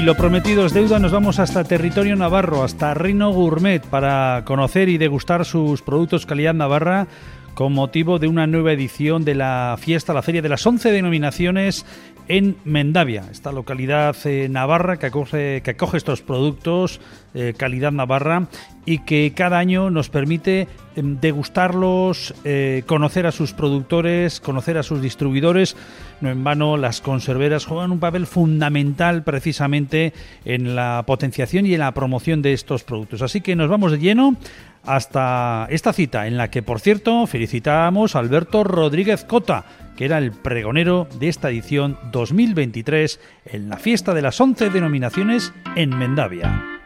Y lo prometido es deuda, nos vamos hasta territorio navarro, hasta Rino Gourmet, para conocer y degustar sus productos calidad navarra con motivo de una nueva edición de la fiesta, la feria de las 11 denominaciones en Mendavia, esta localidad eh, navarra que acoge, que acoge estos productos, eh, calidad navarra, y que cada año nos permite em, degustarlos, eh, conocer a sus productores, conocer a sus distribuidores. No en vano, las conserveras juegan un papel fundamental precisamente en la potenciación y en la promoción de estos productos. Así que nos vamos de lleno hasta esta cita, en la que, por cierto, felicitamos a Alberto Rodríguez Cota, que era el pregonero de esta edición 2023 en la fiesta de las 11 denominaciones en Mendavia.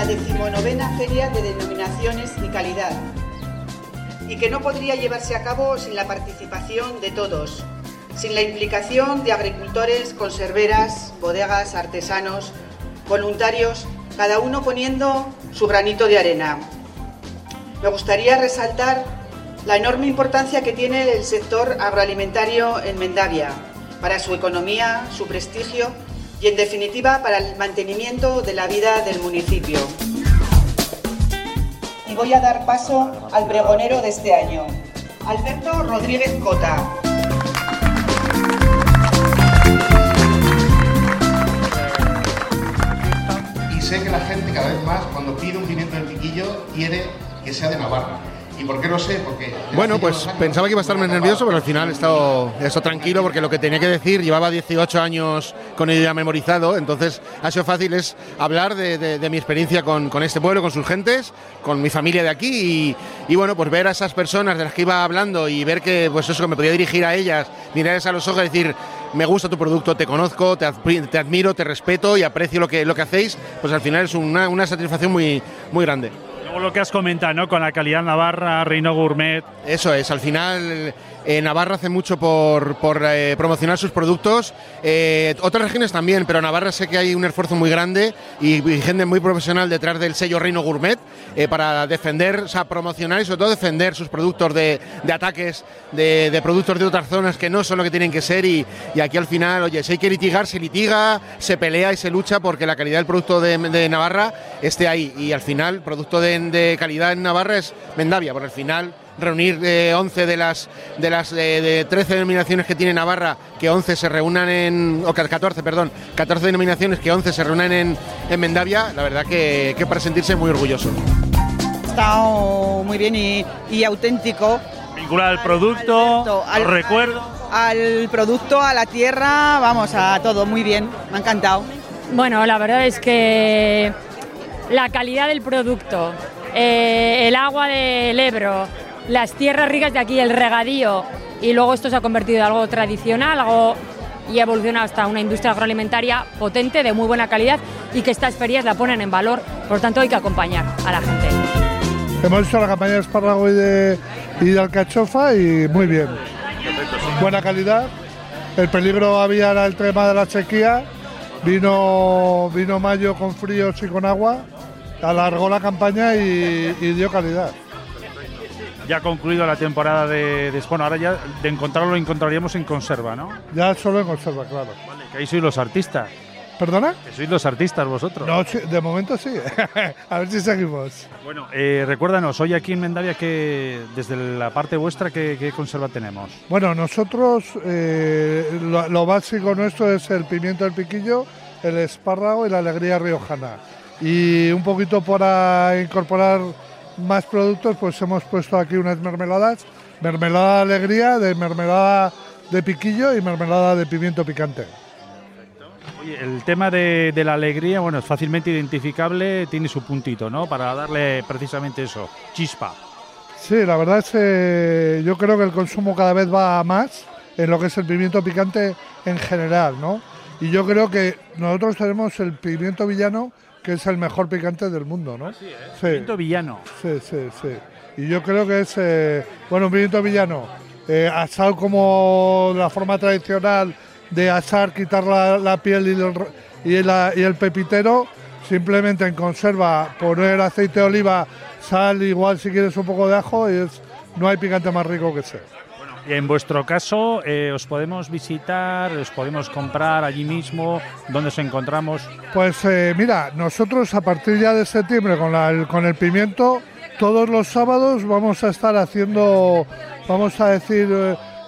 La decimonovena Feria de Denominaciones y Calidad, y que no podría llevarse a cabo sin la participación de todos, sin la implicación de agricultores, conserveras, bodegas, artesanos, voluntarios, cada uno poniendo su granito de arena. Me gustaría resaltar la enorme importancia que tiene el sector agroalimentario en Mendavia para su economía, su prestigio y, en definitiva, para el mantenimiento de la vida del municipio. Y voy a dar paso al pregonero de este año, Alberto Rodríguez Cota. Y sé que la gente cada vez más, cuando pide un pimiento del piquillo, quiere que sea de Navarra. ¿Y por qué lo sé? Porque. Bueno, pues pensaba que iba a estar más nervioso, pero al final he estado, he estado tranquilo porque lo que tenía que decir llevaba 18 años con ello ya memorizado, entonces ha sido fácil es hablar de, de- de mi experiencia con, con este pueblo, con sus gentes, con mi familia de aquí y, y bueno, pues ver a esas personas de las que iba hablando y ver que pues eso que me podía dirigir a ellas, mirarles a los ojos y decir me gusta tu producto, te conozco, te admiro, te respeto y aprecio lo que, lo que hacéis, pues al final es una, una satisfacción muy, muy grande. Luego lo que has comentado, ¿no? Con la calidad navarra, Reino Gourmet. Eso es, al final eh, Navarra hace mucho por, eh, promocionar sus productos, eh, otras regiones también, pero Navarra sé que hay un esfuerzo muy grande y, gente muy profesional detrás del sello Reino Gourmet para defender, o sea, promocionar y sobre todo defender sus productos de, ataques de, productos de otras zonas que no son lo que tienen que ser y, aquí al final, oye, si hay que litigar, se litiga, se pelea y se lucha porque la calidad del producto de, Navarra esté ahí. Y al final, producto de, de calidad en Navarra es Mendavia, porque al final reunir eh, 11 de las de las eh, de 13 denominaciones que tiene Navarra, que 11 se reúnan en o que 14, perdón, 14 denominaciones que 11 se reúnan en, en Mendavia, la verdad que, que para sentirse muy orgulloso. Está muy bien y, y auténtico. Vinculado al producto, Alberto, al recuerdo. Al producto, a la tierra, vamos, a todo, muy bien, me ha encantado. Bueno, la verdad es que la calidad del producto, eh, el agua del Ebro, las tierras ricas de aquí, el regadío, y luego esto se ha convertido en algo tradicional, algo y ha evolucionado hasta una industria agroalimentaria potente, de muy buena calidad, y que estas ferias la ponen en valor. Por lo tanto, hay que acompañar a la gente. Hemos hecho la campaña de espárrago y de, alcachofa y muy bien. Buena calidad. El peligro había era el tema de la sequía. Vino, vino mayo con fríos y con agua. Alargó la campaña y dio calidad. Ya ha concluido la temporada de, de- Bueno, ahora ya de encontrarlo lo encontraríamos en conserva, ¿no? Ya solo en conserva, claro. Vale, que ahí sois los artistas. ¿Perdona? Que sois los artistas vosotros. No, de momento sí. A ver si seguimos. Bueno, eh, recuérdanos, hoy aquí en Mendavia, que desde la parte vuestra, ¿qué, qué conserva tenemos? Bueno, nosotros eh, lo, lo básico nuestro es el pimiento del piquillo, el espárrago y la alegría riojana. Y un poquito para incorporar más productos, pues hemos puesto aquí unas mermeladas, mermelada de alegría, de mermelada de piquillo y mermelada de pimiento picante. Oye, el tema de, de la alegría, bueno, es fácilmente identificable, tiene su puntito, ¿no? Para darle precisamente eso, chispa. Sí, la verdad es que yo creo que el consumo cada vez va a más en lo que es el pimiento picante en general, ¿no? Y yo creo que nosotros tenemos el pimiento villano, que es el mejor picante del mundo, ¿no? Sí, Pimiento villano. sí, sí, sí. Y yo creo que es, eh, bueno, un pimiento villano, eh, asado como la forma tradicional de asar, quitar la, la piel y el, y, la- y el pepitero, simplemente en conserva poner aceite de oliva, sal, igual si quieres un poco de ajo y es, no hay picante más rico que ese. En vuestro caso, eh, ¿os podemos visitar, os podemos comprar allí mismo? ¿Dónde os encontramos? Pues eh, mira, nosotros a partir ya de septiembre con, el, pimiento, todos los sábados vamos a estar haciendo, vamos a decir,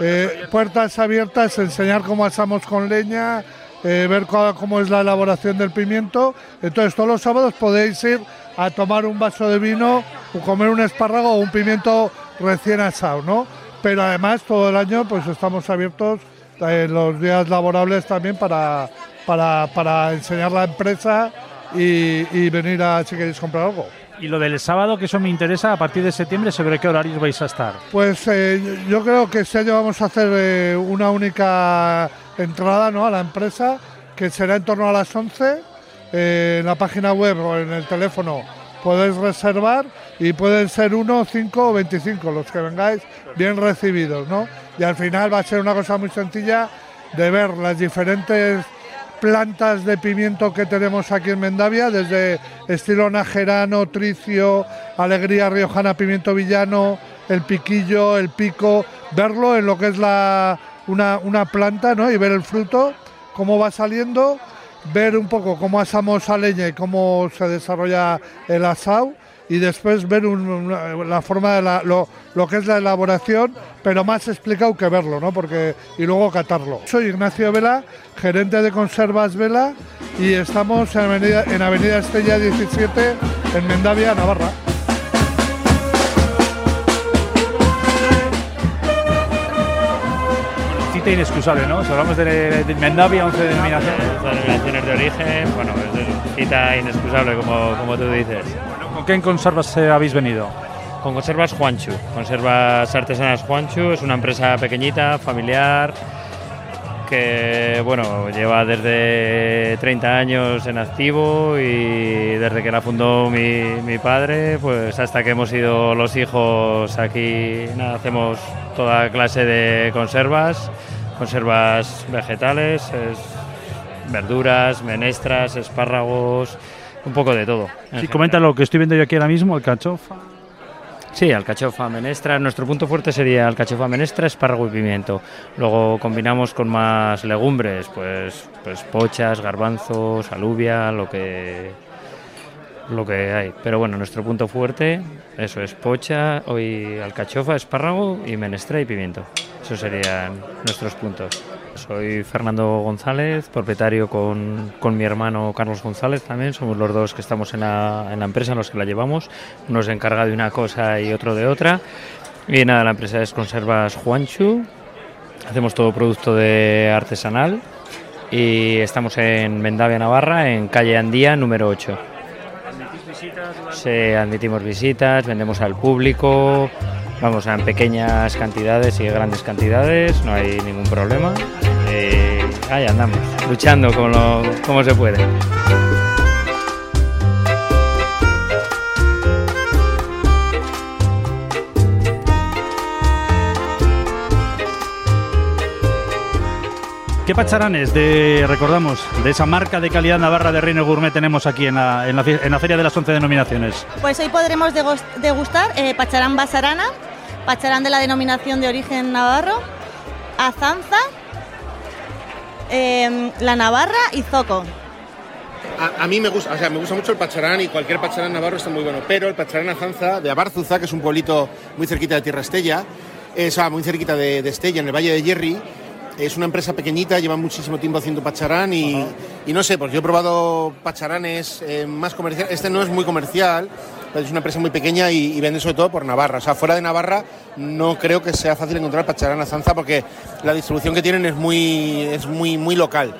eh, puertas abiertas, enseñar cómo asamos con leña, ver cómo, cómo es la elaboración del pimiento. Entonces todos los sábados podéis ir a tomar un vaso de vino o comer un espárrago o un pimiento recién asado, ¿no? Pero además todo el año pues estamos abiertos en los días laborables también para, para, para enseñar la empresa y, y venir a si queréis comprar algo. Y lo del sábado, que eso me interesa, a partir de septiembre, ¿sobre qué horarios vais a estar? Pues eh, yo- creo que este año vamos a hacer eh, una única entrada ¿no? a la empresa, que será en torno a las 11. Eh, en la página web o en el teléfono podéis reservar y pueden ser 1, 5 o 25 los que vengáis bien recibidos. ¿no? Y al final va a ser una cosa muy sencilla de ver las diferentes plantas de pimiento que tenemos aquí en Mendavia, desde estilo najerano, tricio, alegría riojana, pimiento villano, el piquillo, el pico, verlo en lo que es la, una, una planta ¿no? y ver el fruto, cómo va saliendo, ver un poco cómo asamos a leña y cómo se desarrolla el asado y después ver la forma de la- lo, que es la elaboración, pero más explicado que verlo, ¿no? Porque y luego catarlo. Soy Ignacio Vela, gerente de conservas Vela y estamos en Avenida Estella 17 en Mendavia, Navarra. Inexcusable, ¿no? Si hablamos de, de Mendavia, 11 denominaciones. Denominaciones de origen, bueno, es cita inexcusable, como, como tú dices. ¿Con qué conservas eh, habéis venido? Con conservas Juanchu, conservas artesanas Juanchu, es una empresa pequeñita, familiar, que bueno, lleva desde 30 años en activo y desde que la fundó mi, mi padre, pues hasta que hemos ido los hijos aquí, nada, hacemos toda clase de conservas, conservas vegetales, es verduras, menestras, espárragos, un poco de todo. Sí, comenta lo que estoy viendo yo aquí ahora mismo, el cachofa. Sí, alcachofa, menestra. Nuestro punto fuerte sería alcachofa, menestra, espárrago y pimiento. Luego combinamos con más legumbres, pues, pues pochas, garbanzos, alubia, lo que lo que hay. Pero bueno, nuestro punto fuerte, eso es pocha, hoy alcachofa, espárrago y menestra y pimiento. Esos serían nuestros puntos. Soy Fernando González, propietario con, con mi hermano Carlos González también. Somos los dos que estamos en la, en la empresa, en los que la llevamos. Uno se encarga de una cosa y otro de otra. Y nada, la empresa es Conservas Juanchu. Hacemos todo producto de artesanal. Y estamos en Mendavia, Navarra, en calle Andía, número 8. Sí, admitimos visitas, vendemos al público, vamos en pequeñas cantidades y grandes cantidades, no hay ningún problema. Ahí andamos, luchando como, lo- como se puede. ¿Qué pacharanes de, recordamos, de esa marca de calidad navarra de Reino Gourmet tenemos aquí en la, en la, fie- en la Feria de las 11 denominaciones? Pues hoy podremos degustar eh, pacharán basarana, pacharán de la denominación de origen navarro, azanza, eh, la navarra y zoco. A, mí me gusta, o sea, me gusta mucho el pacharán y cualquier pacharán navarro está muy bueno, pero el pacharán azanza de Abarzuza, que es un pueblito muy cerquita de Tierra Estella, es, o sea, muy cerquita de, Estella, en el Valle de Yerri, es una empresa pequeñita, lleva muchísimo tiempo haciendo pacharán y, no sé, pues yo he probado pacharanes eh, más comerciales, este no es muy comercial, pero es una empresa muy pequeña y, vende sobre todo por Navarra, o sea, fuera de Navarra no creo que sea fácil encontrar pacharán azanza porque la distribución que tienen es muy, es muy, muy local.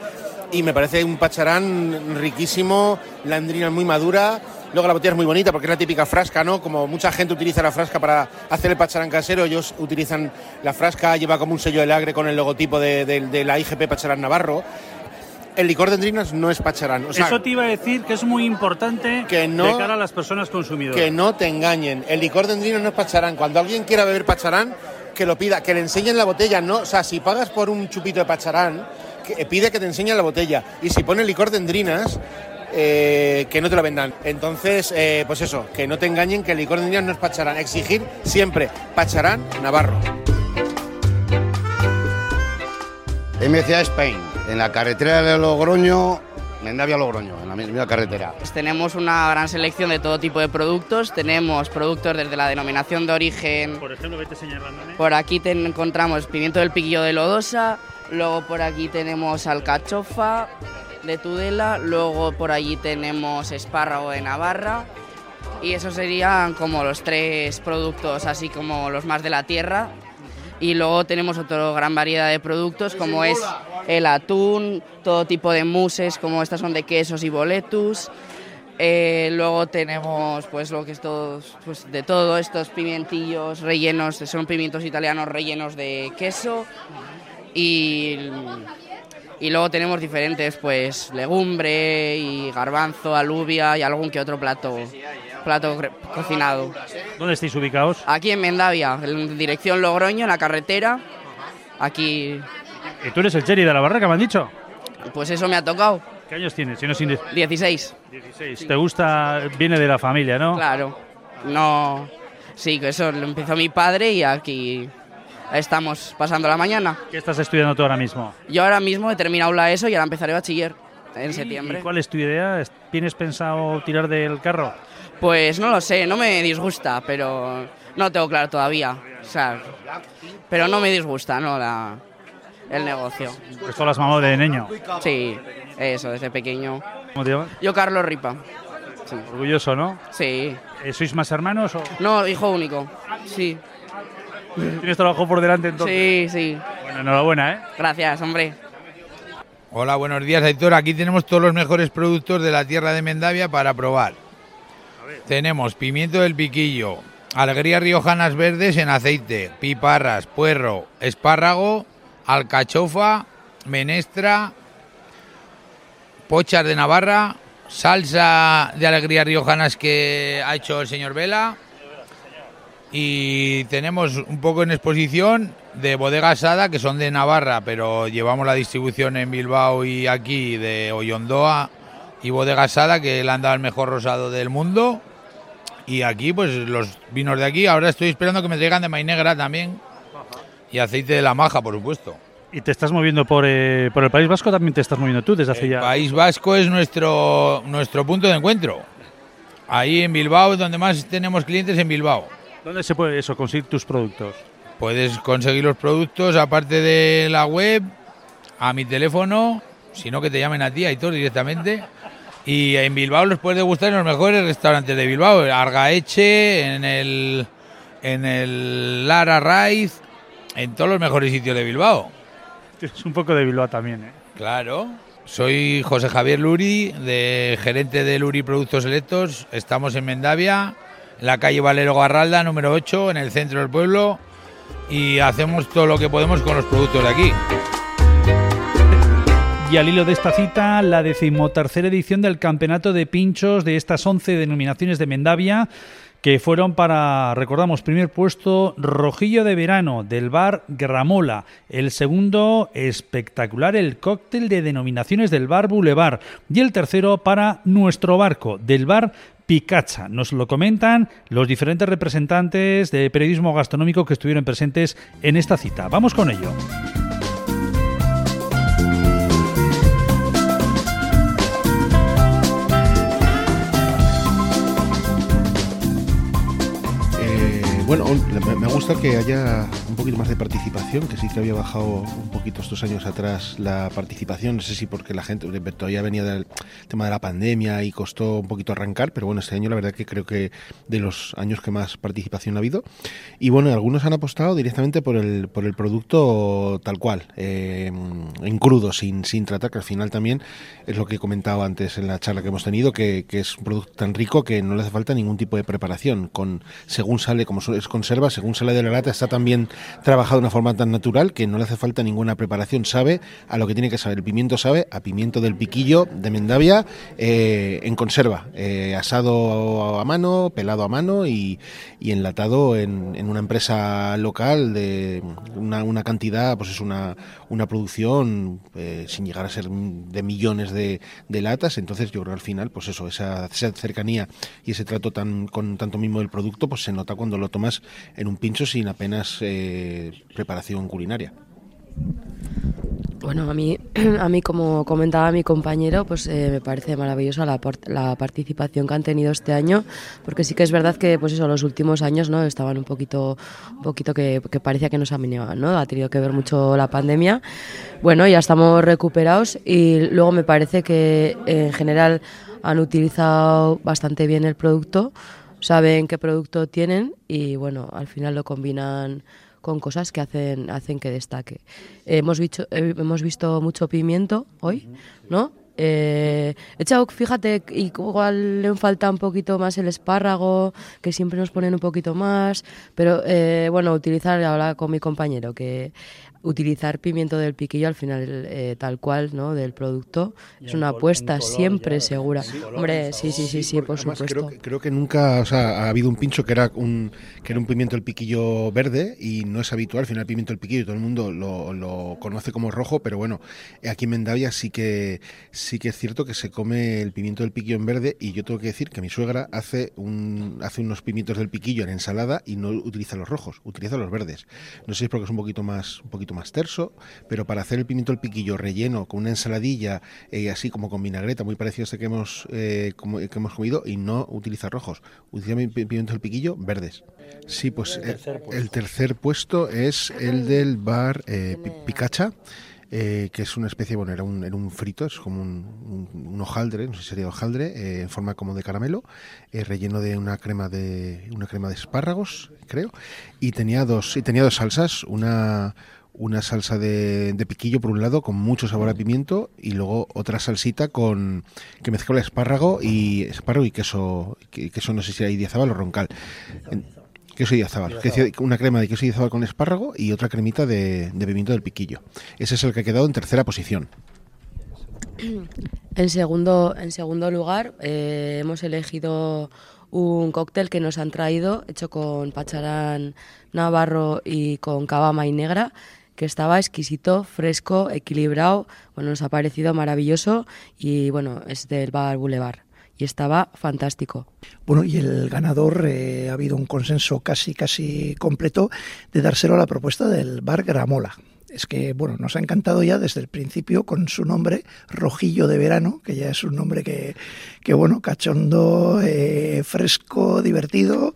Y me parece un pacharán riquísimo, la endrina muy madura, luego la botella es muy bonita porque es la típica frasca, ¿no? Como mucha gente utiliza la frasca para hacer el pacharán casero, ellos utilizan la frasca, lleva como un sello de lagre con el logotipo de, de- de la IGP Pacharán Navarro. El licor de endrinas no es pacharán, o sea, Eso te iba a decir que es muy importante Que no- de cara a las personas consumidoras. que no te engañen, el licor de endrinas no es pacharán, cuando alguien quiera beber pacharán, que lo pida, que le enseñen la botella, no, o sea, si pagas por un chupito de pacharán, que, pide que te enseñen la botella, y si pone licor de endrinas, eh, que no te lo vendan. Entonces, eh, pues eso, que no te engañen, que el licor de niños no es Pacharán. Exigir siempre Pacharán Navarro. Ciudad Spain, en la carretera de Logroño, Mendavia Logroño, en la misma carretera. Pues tenemos una gran selección de todo tipo de productos. Tenemos productos desde la denominación de origen. Por ejemplo, vete señalándome. Por aquí te encontramos pimiento del piquillo de Lodosa. Luego por aquí tenemos alcachofa de Tudela. Luego por allí tenemos espárrago de Navarra. Y esos serían como los tres productos, así como los más de la tierra. Y luego tenemos otra gran variedad de productos como es el atún, todo tipo de muses, como estas son de quesos y boletus. Eh, luego tenemos pues lo que es todos, pues de todo, estos pimientillos rellenos, son pimientos italianos rellenos de queso. Y, y luego tenemos diferentes pues legumbre y garbanzo, alubia y algún que otro plato, plato cocinado. ¿Dónde estáis ubicados? Aquí en Mendavia, en dirección Logroño, en la carretera. Aquí, ¿Y tú eres el Cherry de la barraca, me han dicho? pues eso me ha tocado. ¿Qué años tienes? Si no sin 16. 16. ¿Te gusta? Viene de la familia, ¿no? Claro. No. Sí, que eso lo empezó mi padre y aquí estamos pasando la mañana. ¿Qué estás estudiando tú ahora mismo? Yo ahora mismo he terminado la ESO y ahora empezaré bachiller en septiembre. ¿Y cuál es tu idea? ¿Tienes pensado tirar del carro? Pues no lo sé, no me disgusta, pero no lo tengo claro todavía. O sea, pero no me disgusta, ¿no? La, el negocio. Esto lo has mamado de niño. Sí, eso, desde pequeño. ¿Cómo te llamas? Yo, Carlos Ripa. Sí. Orgulloso, ¿no? Sí. Eh, ¿Sois más hermanos o No, hijo único. Sí. tienes trabajo por delante entonces? Sí, sí. Bueno, enhorabuena, ¿eh? Gracias, hombre. Hola, buenos días, Aitor. Aquí tenemos todos los mejores productos de la tierra de Mendavia para probar. Tenemos pimiento del piquillo, alegrías riojanas verdes en aceite, piparras, puerro, espárrago, alcachofa, menestra, pochas de Navarra, salsa de alegrías riojanas que ha hecho el señor Vela. Y tenemos un poco en exposición de bodega asada, que son de Navarra, pero llevamos la distribución en Bilbao y aquí de Hoyondoa y bodega asada, que le han dado el mejor rosado del mundo. Y aquí, pues los vinos de aquí. Ahora estoy esperando que me traigan de maíz negra también. Y aceite de la maja, por supuesto. ¿Y te estás moviendo por, eh, por el País Vasco? ¿También te estás moviendo tú desde hace El ya...? País Vasco es nuestro, nuestro punto de encuentro. Ahí en Bilbao es donde más tenemos clientes en Bilbao. ¿Dónde se puede eso, conseguir tus productos? Puedes conseguir los productos aparte de la web, a mi teléfono, sino que te llamen a ti, Aitor, directamente. Y en Bilbao los puedes degustar en los mejores restaurantes de Bilbao, Argaeche, en el, en el Lara Raiz, en todos los mejores sitios de Bilbao. Tienes un poco de Bilbao también, ¿eh? Claro. Soy José Javier Luri, de gerente de Luri Productos Selectos. Estamos en Mendavia, la calle Valero Garralda, número 8, en el centro del pueblo. Y hacemos todo lo que podemos con los productos de aquí. Y al hilo de esta cita, la decimotercera edición del Campeonato de Pinchos de estas 11 denominaciones de Mendavia, que fueron para, recordamos, primer puesto Rojillo de Verano del bar Gramola, el segundo espectacular el cóctel de denominaciones del bar Boulevard y el tercero para Nuestro Barco del bar Picacha. Nos lo comentan los diferentes representantes de periodismo gastronómico que estuvieron presentes en esta cita. Vamos con ello. Eh, bueno, me- gusta que haya un poquito más de participación, que sí que había bajado un poquito estos años atrás la participación, no sé si porque la gente todavía venía del tema de la pandemia y costó un poquito arrancar, pero bueno, este año la verdad que creo que de los años que más participación ha habido. Y bueno, algunos han apostado directamente por el, por el producto tal cual, eh, en crudo, sin, sin tratar, que al final también es lo que he comentado antes en la charla que hemos tenido, que, que es un producto tan rico que no le hace falta ningún tipo de preparación, con según sale, como es conserva, según sale de la lata, está también trabajado de una forma tan natural que no le hace falta ninguna preparación. Sabe a lo que tiene que saber. El pimiento sabe a pimiento del piquillo de Mendavia eh, en conserva, eh, asado a mano, pelado a mano y, enlatado en, una empresa local de una, cantidad, pues es una, una producción eh, sin llegar a ser de millones de, latas. Entonces yo creo que al final, pues eso, esa, cercanía y ese trato tan con tanto mismo del producto, pues se nota cuando lo tomas en un pincho sin apenas preparación culinaria. Bueno, a mí, a mí como comentaba mi compañero, pues eh, me parece maravillosa la, la, participación que han tenido este año, porque sí que es verdad que, pues eso, los últimos años, ¿no? Estaban un poquito, un poquito que, parecía que nos amenaban, ¿no? Ha tenido que ver mucho la pandemia. Bueno, ya estamos recuperados y luego me parece que en general han utilizado bastante bien el producto, saben qué producto tienen y bueno, al final lo combinan con cosas que hacen, hacen que destaque. hemos, visto, eh, hemos visto mucho pimiento hoy, ¿no? Eh, echado, fíjate, igual le falta un poquito más el espárrago, que siempre nos ponen un poquito más, pero eh, bueno, utilizar, ahora con mi compañero, que utilizar pimiento del piquillo al final eh, tal cual no del producto. Es una apuesta siempre segura. hombre sí sí sí sí, por supuesto creo que, creo que nunca o sea, ha habido un pincho que era un que era un pimiento del piquillo verde y no es habitual al final el pimiento del piquillo todo el mundo lo, lo, conoce como rojo pero bueno aquí en Mendavia sí que sí que es cierto que se come el pimiento del piquillo en verde y yo tengo que decir que mi suegra hace un hace unos pimientos del piquillo en ensalada y no utiliza los rojos utiliza los verdes. No sé si es porque es un poquito más un poquito más terso, pero para hacer el pimiento al piquillo relleno con una ensaladilla y eh, así como con vinagreta, muy parecido a este que hemos, eh, que hemos comido, y no utiliza rojos, utiliza pimiento al piquillo verdes. Sí, pues el tercer, puesto es el del bar eh, Picacha. que es una especie, bueno, era un, era un frito, es como un, hojaldre, no sé si sería hojaldre, en forma como de caramelo, relleno de una crema de una crema de espárragos, creo, y tenía dos, y tenía dos salsas, una una salsa de, piquillo por un lado con mucho sabor a pimiento y luego otra salsita con que mezcla espárrago y espárrago y queso, queso no sé si hay diazabal o roncal. Queso diazabal, una crema de queso diazabal con espárrago y otra cremita de, pimiento del piquillo. Ese es el que ha quedado en tercera posición. En segundo, en segundo lugar, eh, hemos elegido un cóctel que nos han traído, hecho con pacharán navarro y con cabama y negra, que estaba exquisito, fresco, equilibrado, bueno, nos ha parecido maravilloso y bueno, es del Bar Boulevard y estaba fantástico. Bueno, y el ganador eh, ha habido un consenso casi casi completo de dárselo a la propuesta del Bar Gramola. Es que, bueno, nos ha encantado ya desde el principio con su nombre, Rojillo de Verano, que ya es un nombre que, que bueno, cachondo, eh, fresco, divertido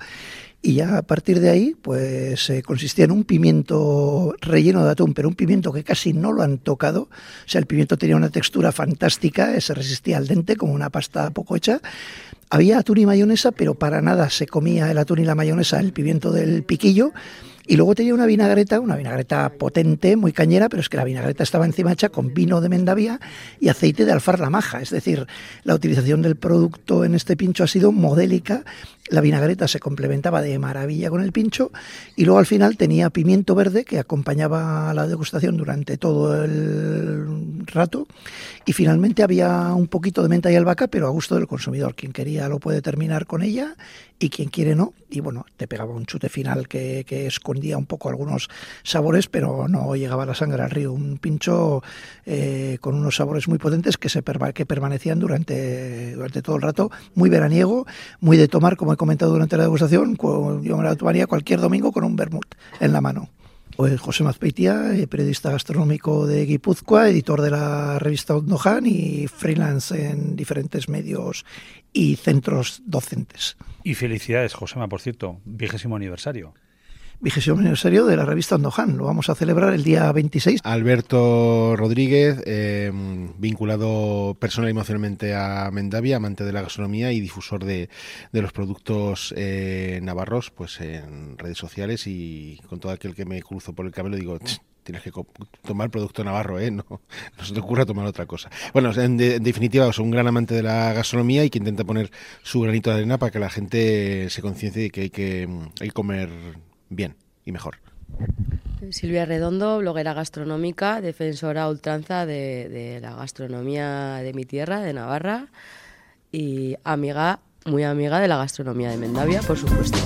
y ya a partir de ahí, pues eh, consistía en un pimiento relleno de atún, pero un pimiento que casi no lo han tocado. O sea, el pimiento tenía una textura fantástica, se resistía al dente como una pasta poco hecha. Había atún y mayonesa, pero para nada se comía el atún y la mayonesa, el pimiento del piquillo. Y luego tenía una vinagreta, una vinagreta potente, muy cañera, pero es que la vinagreta estaba encima hecha con vino de Mendavia y aceite de alfar la maja. Es decir, la utilización del producto en este pincho ha sido modélica la vinagreta se complementaba de maravilla con el pincho y luego al final tenía pimiento verde que acompañaba la degustación durante todo el rato y finalmente había un poquito de menta y albahaca pero a gusto del consumidor. Quien quería lo puede terminar con ella y quien quiere no. Y bueno, te pegaba un chute final que, escondía un poco algunos sabores pero no llegaba la sangre al río. Un pincho eh, con unos sabores muy potentes que, se que permanecían durante, durante todo el rato, muy veraniego, muy de tomar como comentado durante la degustación, yo me la tomaría cualquier domingo con un vermut en la mano. Pues José Mazpeitia, eh, periodista gastronómico de Guipúzcoa, editor de la revista Ondojan y freelance en diferentes medios y centros docentes. Y felicidades, Josema, por cierto, vigésimo aniversario vigésimo aniversario de la revista Andojan. Lo vamos a celebrar el día 26. Alberto Rodríguez, eh, vinculado personal y emocionalmente a Mendavia, amante de la gastronomía y difusor de, los productos eh, navarros, pues en redes sociales y con todo aquel que me cruzo por el camino digo, tienes que tomar producto navarro, ¿eh? No, no se te ocurra tomar otra cosa. Bueno, en, definitiva, soy un gran amante de la gastronomía y que intenta poner su granito de arena para que la gente se conciencie de que hay que, hay comer bien y mejor. Silvia Redondo, bloguera gastronómica, defensora ultranza de, de la gastronomía de mi tierra, de Navarra, y amiga, muy amiga de la gastronomía de Mendavia, por supuesto.